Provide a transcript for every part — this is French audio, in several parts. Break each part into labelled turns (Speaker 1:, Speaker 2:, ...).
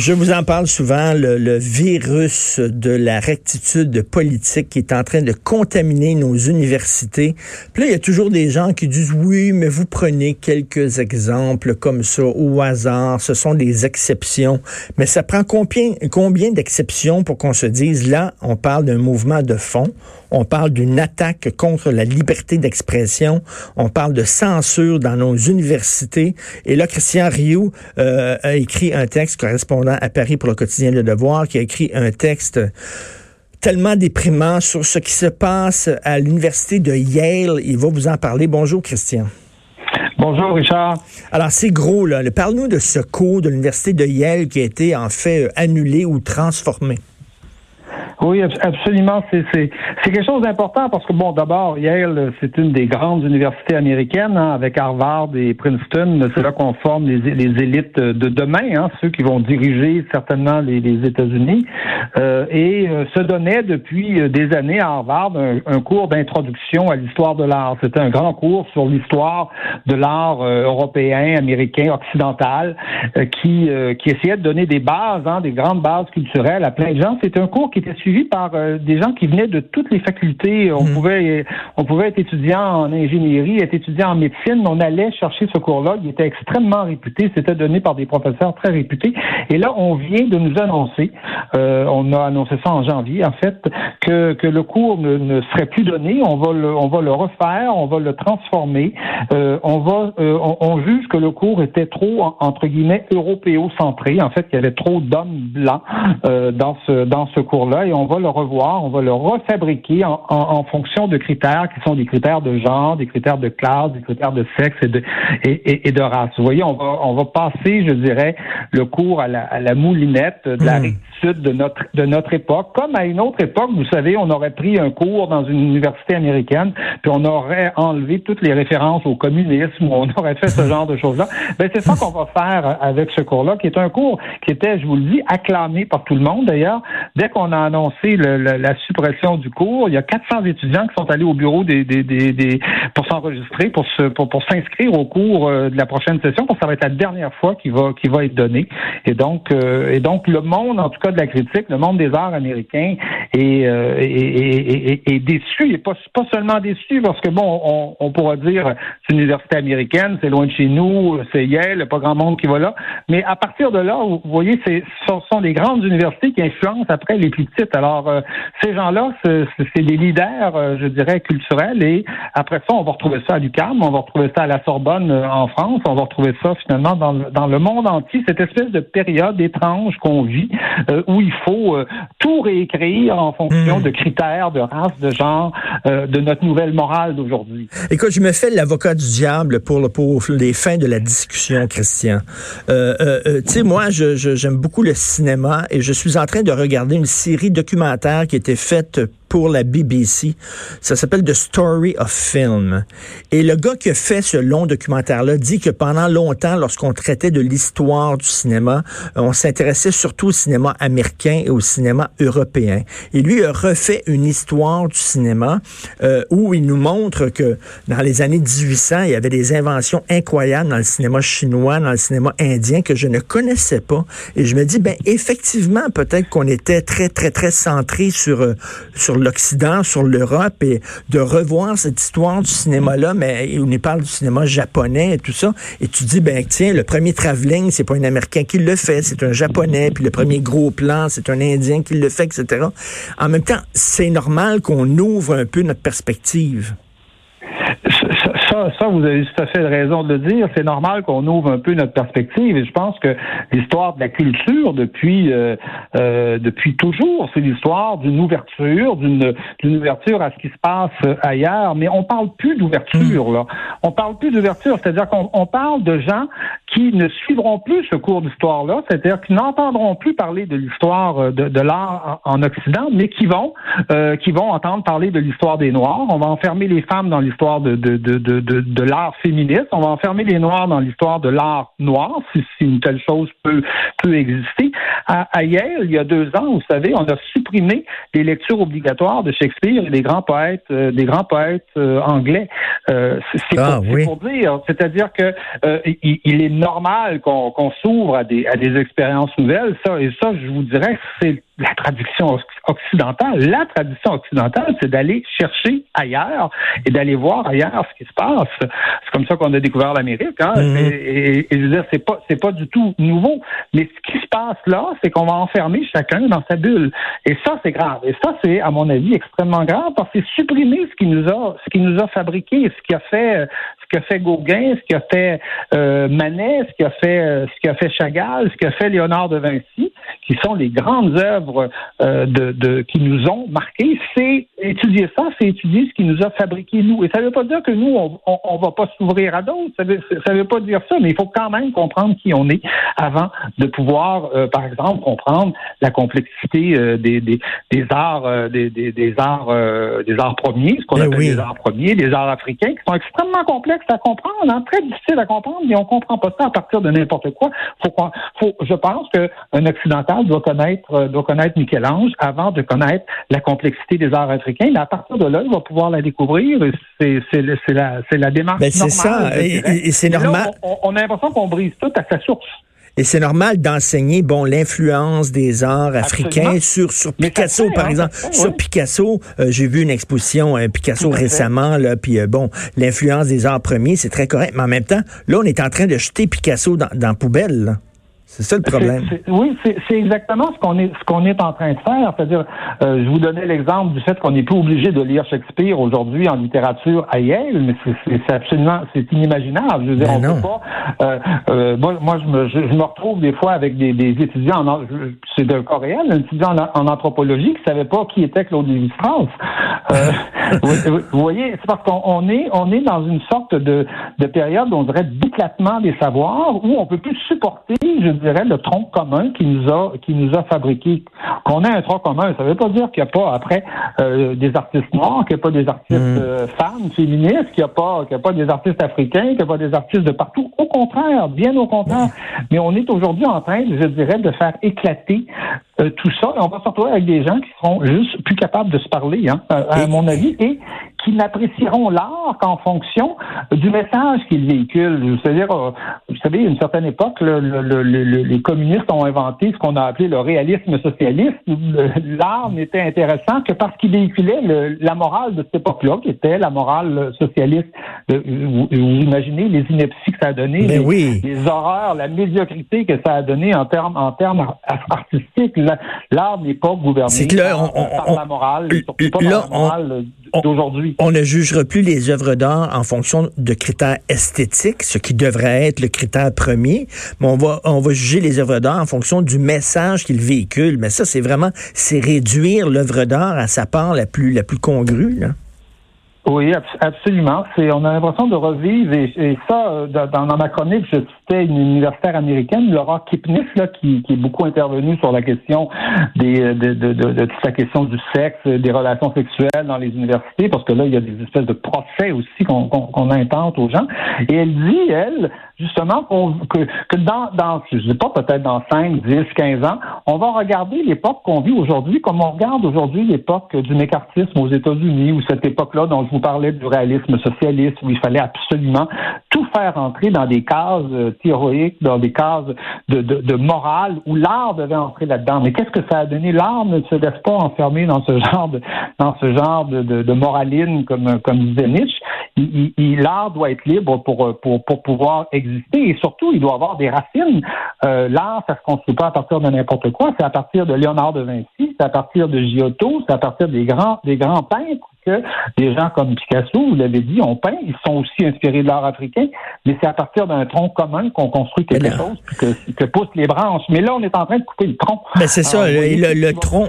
Speaker 1: Je vous en parle souvent, le, le, virus de la rectitude politique qui est en train de contaminer nos universités. Puis là, il y a toujours des gens qui disent oui, mais vous prenez quelques exemples comme ça au hasard, ce sont des exceptions. Mais ça prend combien, combien d'exceptions pour qu'on se dise là, on parle d'un mouvement de fond, on parle d'une attaque contre la liberté d'expression, on parle de censure dans nos universités. Et là, Christian Rioux euh, a écrit un texte correspondant à Paris pour le quotidien Le Devoir, qui a écrit un texte tellement déprimant sur ce qui se passe à l'université de Yale. Il va vous en parler. Bonjour, Christian.
Speaker 2: Bonjour, Richard.
Speaker 1: Alors, c'est gros, là. Parle-nous de ce cours de l'université de Yale qui a été, en fait, annulé ou transformé.
Speaker 2: Oui, absolument. C'est quelque chose d'important parce que, bon, d'abord, Yale, c'est une des grandes universités américaines, hein, avec Harvard et Princeton. C'est là qu'on forme les, les, élites de demain, hein, ceux qui vont diriger certainement les, États-Unis. Euh, et euh, se donnait depuis des années à Harvard un, cours d'introduction à l'histoire de l'art. C'était un grand cours sur l'histoire de l'art euh, européen, américain, occidental, euh, qui, qui essayait de donner des bases, hein, des grandes bases culturelles à plein de gens. C'était un cours qui était suivi par euh, des gens qui venaient de toutes les facultés. On hmm. pouvait on pouvait être étudiant en ingénierie, être étudiant en médecine. On allait chercher ce cours-là. Il était extrêmement réputé. C'était donné par des professeurs très réputés. Et là, on vient de nous annoncer, euh, on a annoncé ça en janvier, en fait, que, que le cours ne, ne serait plus donné. On va le on va le refaire, on va le transformer. Euh, on va on, on, juge que le cours était trop entre guillemets européocentré. En fait, il y avait trop d'hommes blancs dans ce dans ce cours-là et on va le revoir, on va le refabriquer en, en, en, fonction de critères qui sont des critères de genre, des critères de classe, des critères de sexe et de, et, et, de race. Vous voyez, on va, on va passer, je dirais, le cours à la, à la moulinette de la mmh. rectitude de notre, de notre époque. Comme à une autre époque, vous savez, on aurait pris un cours dans une université américaine, puis on aurait enlevé toutes les références au communisme, on aurait fait ce genre de choses-là. Ben, c'est ça qu'on va faire avec ce cours-là, qui est un cours qui était, je vous le dis, acclamé par tout le monde d'ailleurs. Dès qu'on a annoncé le, la suppression du cours. Il y a 400 étudiants qui sont allés au bureau des, des, des, des pour s'enregistrer, pour se, pour, pour s'inscrire au cours euh, de la prochaine session, que ça va être la dernière fois qu'il va, qu'il va être donné. Et donc, euh, et donc le monde, en tout cas de la critique, le monde des arts américains est, euh, est, est, est, déçu. Et pas, pas seulement déçu, parce que bon, on, on pourra dire c'est une université américaine, c'est loin de chez nous, c'est Yale, pas grand monde qui va là. Mais à partir de là, vous voyez, ce sont les grandes universités qui influencent après les plus petites. Alors, euh, ces gens-là, c'est des leaders, euh, je dirais, culturels. Et après ça, on va retrouver ça à l'UQAM, on va retrouver ça à la Sorbonne euh, en France, on va retrouver ça finalement dans le, dans le monde entier, cette espèce de période étrange qu'on vit, où il faut tout réécrire en fonction hmm. de critères, de race, de genre, de notre nouvelle morale d'aujourd'hui.
Speaker 1: Écoute, je me fais l'avocat du diable pour, le, pour les fins de la discussion, Christian. tu sais, moi, j'aime je, beaucoup le cinéma et je suis en train de regarder une série documentaire qui était faite pour la BBC. Ça s'appelle The Story of Film. Et le gars qui a fait ce long documentaire-là dit que pendant longtemps, lorsqu'on traitait de l'histoire du cinéma, euh, on s'intéressait surtout au cinéma américain et au cinéma européen. Et lui a refait une histoire du cinéma euh, où il nous montre que dans les années 1800, il y avait des inventions incroyables dans le cinéma chinois, dans le cinéma indien que je ne connaissais pas. Et je me dis, ben effectivement, peut-être qu'on était très, très, très centré sur, euh, sur l'Occident, sur l'Europe et de revoir cette histoire du cinéma-là, mais on y parle du cinéma japonais et tout ça. Et tu dis, ben tiens, le premier travelling, c'est pas un Américain qui le fait, c'est un Japonais, puis le premier gros plan, c'est un Indien qui le fait, etc. En même temps, c'est normal qu'on ouvre un peu notre perspective
Speaker 2: ça, vous avez tout à fait raison de le dire. C'est normal qu'on ouvre un peu notre perspective. Et je pense que l'histoire de la culture depuis euh, euh, depuis toujours, c'est l'histoire d'une ouverture, d'une d'une ouverture à ce qui se passe ailleurs. Mais on parle plus d'ouverture là. On parle plus d'ouverture, c'est-à-dire qu'on on parle de gens qui ne suivront plus ce cours d'histoire-là, c'est-à-dire qui n'entendront plus parler de l'histoire euh, de, de l'art en, Occident, mais qui vont euh, qui vont entendre parler de l'histoire des Noirs. On va enfermer les femmes dans l'histoire de, de, de, de, de l'art féministe. On va enfermer les Noirs dans l'histoire de l'art noir, si, si, une telle chose peut, peut exister. À, à Yale, il y a deux ans, vous savez, on a supprimé les lectures obligatoires de Shakespeare et des grands poètes, euh, des grands poètes anglais. c'est ah, pour, pour, dire, c'est-à-dire que il, il, est normal qu'on s'ouvre à des, à des expériences nouvelles. Ça, et ça, je vous dirais, c'est la tradition occidentale. La tradition occidentale, c'est d'aller chercher ailleurs et d'aller voir ailleurs ce qui se passe. C'est comme ça qu'on a découvert l'Amérique. Hein? Mm-hmm. et, je veux dire, c'est pas c'est pas du tout nouveau. Mais ce qui passe là, c'est qu'on va enfermer chacun dans sa bulle. Et ça, c'est grave. Et ça, c'est à mon avis extrêmement grave parce que supprimer ce qui nous a ce qui nous a fabriqué, ce qui a fait ce qu'a fait Gauguin, ce qu'a fait euh, Manet, ce qu'a fait euh, ce qu'a fait Chagall, ce qu'a fait Léonard de Vinci, qui sont les grandes œuvres euh, de, de, qui nous ont marqués. C'est étudier ça, c'est étudier ce qui nous a fabriqué nous. Et ça ne veut pas dire que nous on, on, va pas s'ouvrir à d'autres. Ça veut, ça veut pas dire ça, mais il faut quand même comprendre qui on est avant de pouvoir, par exemple, comprendre la complexité des, des, des, arts, des, des, des arts, des arts premiers, ce qu'on ben appelle les arts premiers, les arts africains, qui sont extrêmement complexes à comprendre, hein, très difficile à comprendre, mais on comprend pas ça à partir de n'importe quoi. Faut, faut, je pense qu'un occidental doit connaître, euh, doit connaître Michel-Ange avant de connaître la complexité des arts africains. Mais à partir de là, il va pouvoir la découvrir. C'est, c'est, la, c'est la démarche
Speaker 1: ben, c'est ça, et, c'est normal.
Speaker 2: on, on a l'impression qu'on brise tout à sa source.
Speaker 1: Et c'est normal d'enseigner, bon, l'influence des arts africains sur, sur Picasso, par hein, exemple. Sur Picasso, euh, j'ai vu une exposition euh, Picasso récemment, là, puis euh, bon, l'influence des arts premiers, c'est très correct. Mais en même temps, là, on est en train de jeter Picasso dans, dans la poubelle. Là. C'est ça le problème.
Speaker 2: oui, c'est exactement ce qu'on est ce qu'on est en train de faire. C'est-à-dire, euh, je vous donnais l'exemple du fait qu'on n'est plus obligé de lire Shakespeare aujourd'hui en littérature à Yale, mais c'est absolument c'est inimaginable. Je veux dire, ben on peut pas. Euh, euh, moi, moi je, me, je, me retrouve des fois avec des, des étudiants, en, c'est un coréen, un étudiant en, anthropologie qui savait pas qui était Claude Lévi-Strauss. vous, vous, voyez, c'est parce qu'on est on est dans une sorte de, de période, on dirait, d'éclatement des savoirs où on peut plus supporter. Je dirais, le tronc commun qui nous a qui nous a fabriqué. Qu'on a un tronc commun, ça ne veut pas dire qu'il n'y a pas après euh, des artistes noirs, qu'il n'y a pas des artistes mm. euh, femmes, féministes, qu'il n'y a pas qu'il a pas des artistes africains, qu'il n'y a pas des artistes de partout. Au contraire, bien au contraire. Mais on est aujourd'hui en train, je dirais, de faire éclater euh, tout ça. Et on va se retrouver avec des gens qui seront juste plus capables de se parler, hein, à, mon avis, et qui n'apprécieront l'art qu'en fonction du message qu'il véhicule. C'est-à-dire, euh, vous savez, à une certaine époque, le, le, les communistes ont inventé ce qu'on a appelé le réalisme socialiste. L'art n'était intéressant que parce qu'il véhiculait la morale de cette époque-là, qui était la morale socialiste. Vous, imaginez les inepties que ça a donné, les,
Speaker 1: oui.
Speaker 2: les, horreurs, la médiocrité que ça a donné en termes en termes artistiques. L'art n'est pas gouverné par, la morale, surtout pas la morale d'aujourd'hui.
Speaker 1: On ne jugera plus les œuvres d'art en fonction de critères esthétiques, ce qui devrait être le critère premier, mais on va on va juger les œuvres d'art en fonction du message qu'ils véhiculent. Mais ça, c'est vraiment, c'est réduire l'œuvre d'art à sa part la plus, la plus congrue, là.
Speaker 2: Oui, absolument. C'est, on a l'impression de revivre, et, ça, euh, dans, dans, ma chronique, je citais une universitaire américaine, Laura Kipnis, là, qui, est beaucoup intervenue sur la question des, de, de, de, de, toute la question du sexe, des relations sexuelles dans les universités, parce que là, il y a des espèces de procès aussi qu'on, intente aux gens. Et elle dit, elle, justement, que, que dans, dans, je sais pas, peut-être dans 5, 10, 15 ans, on va regarder l'époque qu'on vit aujourd'hui comme on regarde aujourd'hui l'époque du mécartisme aux États-Unis, ou cette époque-là je vous parlais du réalisme socialiste, où il fallait absolument tout faire entrer dans des cases euh, théoriques, dans des cases de, morale, où l'art devait entrer là-dedans. Mais qu'est-ce que ça a donné? L'art ne se laisse pas enfermer dans ce genre de, dans ce genre de, de, de moraline, comme, comme disait Nietzsche. L'art doit être libre pour, pour, pour pouvoir exister et surtout, il doit avoir des racines. Euh, l'art, ça se construit pas à partir de n'importe quoi, c'est à partir de Léonard de Vinci, c'est à partir de Giotto, c'est à partir des grands, des grands peintres que des gens comme Picasso, vous l'avez dit, ont peint, ils sont aussi inspirés de l'art africain, mais c'est à partir d'un tronc commun qu'on construit quelque chose, puis que, poussent les branches. Mais là, on est en train de couper le tronc.
Speaker 1: Mais c'est ça, le, tronc,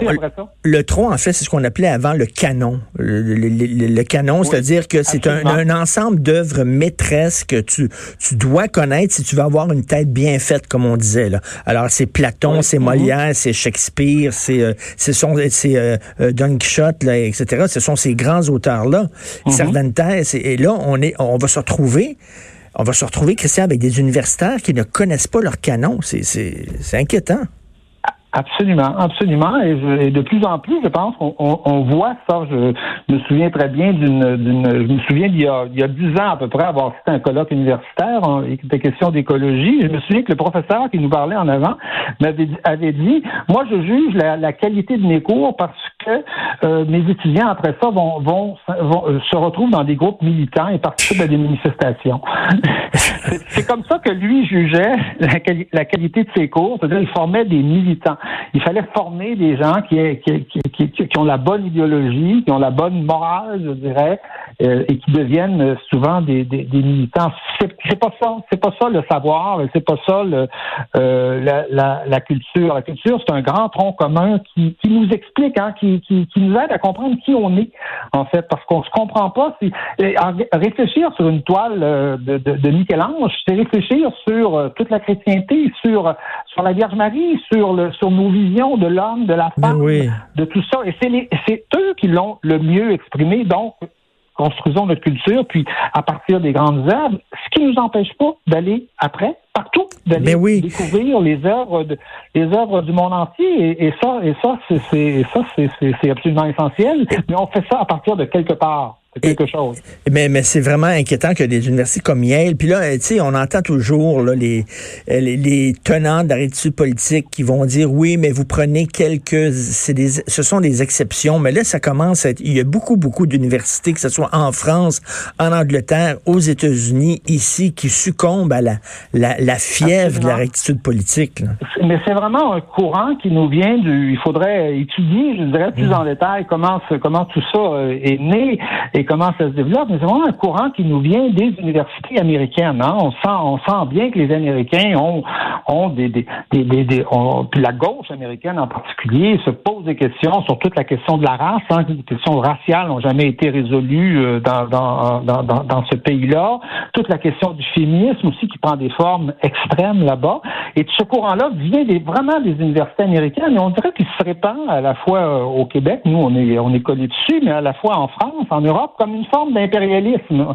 Speaker 1: le tronc, en fait, c'est ce qu'on appelait avant le canon. Le, canon, c'est-à-dire que c'est un, un, ensemble d'œuvres maîtresses que tu, tu dois connaître si tu veux avoir une tête bien faite, comme on disait. Là. Alors, c'est Platon, c'est Molière, c'est Shakespeare, c'est euh, euh, euh, Don Quichotte, là, etc. Ce sont ces grands auteurs-là. Mm Cervantes, et, là, on, est, on va se retrouver on va se retrouver, Christian, avec des universitaires qui ne connaissent pas leur canon. C'est inquiétant.
Speaker 2: Absolument, absolument. Et, de plus en plus, je pense qu'on on, voit ça. Je, me souviens très bien d'une, je me souviens d'il y a, il y a dix ans à peu près avoir cité un colloque universitaire, en, était question d'écologie. Je me souviens que le professeur qui nous parlait en avant m'avait avait dit, moi je juge la, qualité de mes cours parce que euh, mes étudiants après ça vont, vont, vont euh, se retrouvent dans des groupes militants et participent à des manifestations. c'est, comme ça que lui jugeait la, la qualité de ses cours, c'est-à-dire il formait des militants il fallait former des gens qui, qui, qui, ont la bonne idéologie, qui ont la bonne morale, je dirais, euh, et qui deviennent souvent des, des, des militants. C'est pas ça, c'est pas ça le savoir, c'est pas ça le, euh, la, la, la, culture. La culture, c'est un grand tronc commun qui, qui nous explique, hein, qui, qui, qui, nous aide à comprendre qui on est, en fait, parce qu'on se comprend pas. Si, réfléchir sur une toile euh, de, de, de Michel-Ange, c'est réfléchir sur euh, toute la chrétienté, sur sur la Vierge Marie, sur le sur nos visions de l'homme, de la femme, de tout ça. Et c'est eux qui l'ont le mieux exprimé. Donc, construisons notre culture, puis à partir des grandes œuvres, ce qui ne nous empêche pas d'aller après partout, d'aller découvrir les œuvres, de, les œuvres du monde entier. Et, ça, et ça, c'est ça, c'est absolument essentiel. Mais on fait ça à partir de quelque part quelque chose.
Speaker 1: Mais, mais c'est vraiment inquiétant que des universités comme Yale, puis là, tu sais, on entend toujours là, les, les, les, tenants de la rétitude politique qui vont dire oui, mais vous prenez quelques, c'est des, ce sont des exceptions, mais là, ça commence à être, il y a beaucoup, beaucoup d'universités, que ce soit en France, en Angleterre, aux États-Unis, ici, qui succombent à la, la, la fièvre de la rectitude politique.
Speaker 2: Mais c'est vraiment un courant qui nous vient du, il faudrait étudier, je dirais, plus mm. en détail comment, comment tout ça euh, est né comment ça se développe, mais c'est vraiment un courant qui nous vient des universités américaines. Hein. On sent, on sent bien que les Américains ont, ont des, des, des, des, puis la gauche américaine en particulier se pose des questions sur toute la question de la race. Hein. Les questions raciales n'ont jamais été résolues euh, dans, dans, dans, dans, ce pays-là. Toute la question du féminisme aussi qui prend des formes extrêmes là-bas. Et ce courant-là vient des, vraiment des universités américaines. Et on dirait qu'il se répand à la fois euh, au Québec, nous on est on est collé dessus, mais à la fois en France, en Europe comme une forme d'impérialisme.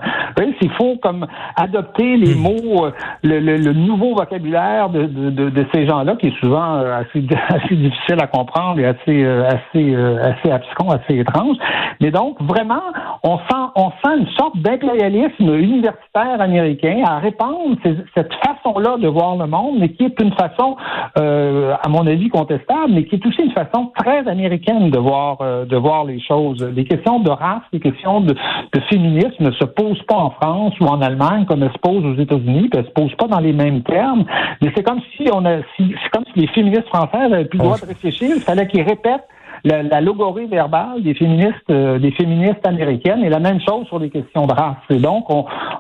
Speaker 2: Il faut comme adopter les hmm. mots, euh, le, le, nouveau vocabulaire de, de, de ces gens-là, qui est souvent euh, assez, assez difficile à comprendre et assez, assez, assez abscon, assez étrange. Mais donc, vraiment, on sent, on sent une sorte d'impérialisme universitaire américain à répandre cette façon-là de voir le monde, mais qui est une façon, à mon avis, contestable, mais qui est aussi une façon très américaine de voir, de voir les choses. Les questions de race, les questions de, féminisme ne se pose pas en France ou en Allemagne comme elle se pose aux États-Unis, puis elle se pose pas dans les mêmes termes. Mais c'est comme si on a, c'est comme si les féministes françaises avaient plus le droit de réfléchir. Il fallait qu'ils répètent la, la, logorie verbale des féministes, euh, des féministes américaines et la même chose sur les questions de race. Et donc,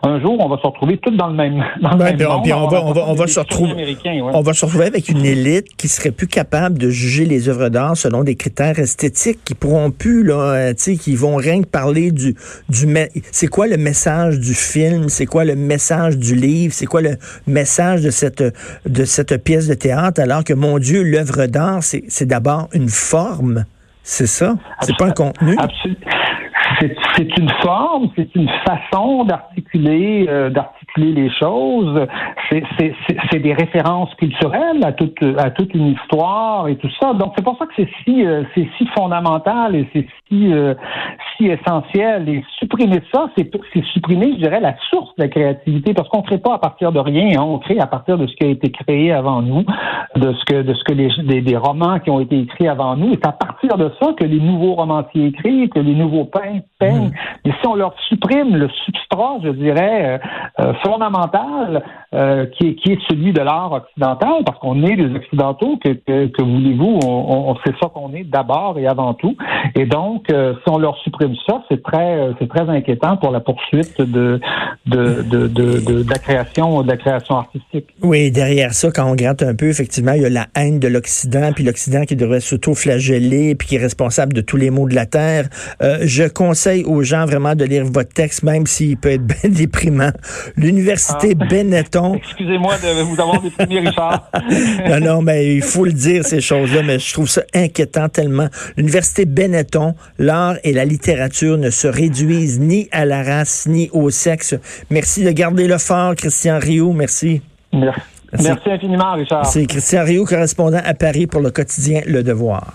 Speaker 2: un jour, on va se retrouver tous dans le même, dans le même
Speaker 1: monde. on, va, on, va, on va se retrouver, on va se retrouver avec une élite qui serait plus capable de juger les œuvres d'art selon des critères esthétiques, qui pourront plus, là, euh, tu sais, qui vont rien que parler du, du, c'est quoi le message du film, c'est quoi le message du livre, c'est quoi le message de cette, de cette pièce de théâtre, alors que, mon Dieu, l'œuvre d'art, c'est d'abord une forme. C'est ça? C'est pas un contenu?
Speaker 2: C'est une forme, c'est une façon d'articuler, euh, d'articuler les choses. C'est des références culturelles à toute à toute une histoire et tout ça. Donc c'est pour ça que c'est si euh, c'est si fondamental et c'est si euh, si essentiel. Et supprimer ça, c'est supprimer, je dirais, la source de la créativité, parce qu'on ne crée pas à partir de rien. Hein. On crée à partir de ce qui a été créé avant nous, de ce que de ce que les des, romans qui ont été écrits avant nous. Et c'est à partir de ça que les nouveaux romanciers écrivent, que les nouveaux peintres peignent. Mmh. Et si on leur supprime le substrat, je dirais, euh, euh, euh, qui, est, qui est celui de l'art occidental, parce qu'on est des Occidentaux, que, que, voulez-vous, on, on, sait ça qu'on est d'abord et avant tout. Et donc, euh, si on leur supprime ça, c'est très c'est très inquiétant pour la poursuite de de, de, de, de, la création de la création artistique.
Speaker 1: Oui, derrière ça, quand on gratte un peu, effectivement, il y a la haine de l'Occident, puis l'Occident qui devrait s'auto-flageller, puis qui est responsable de tous les maux de la terre. Euh, je conseille aux gens vraiment de lire votre texte, même s'il peut être bien déprimant. L'Université ah. Benetton.
Speaker 2: Excusez-moi de vous avoir déprimé, Richard.
Speaker 1: non, non, mais il faut le dire, ces choses-là, mais je trouve ça inquiétant tellement. L'Université Benetton, l'art et la littérature ne se réduisent ni à la race, ni au sexe. Merci de garder le fort, Christian Rio. Merci.
Speaker 2: Merci. Merci infiniment, Richard.
Speaker 1: C'est Christian Rio, correspondant à Paris pour le quotidien Le Devoir.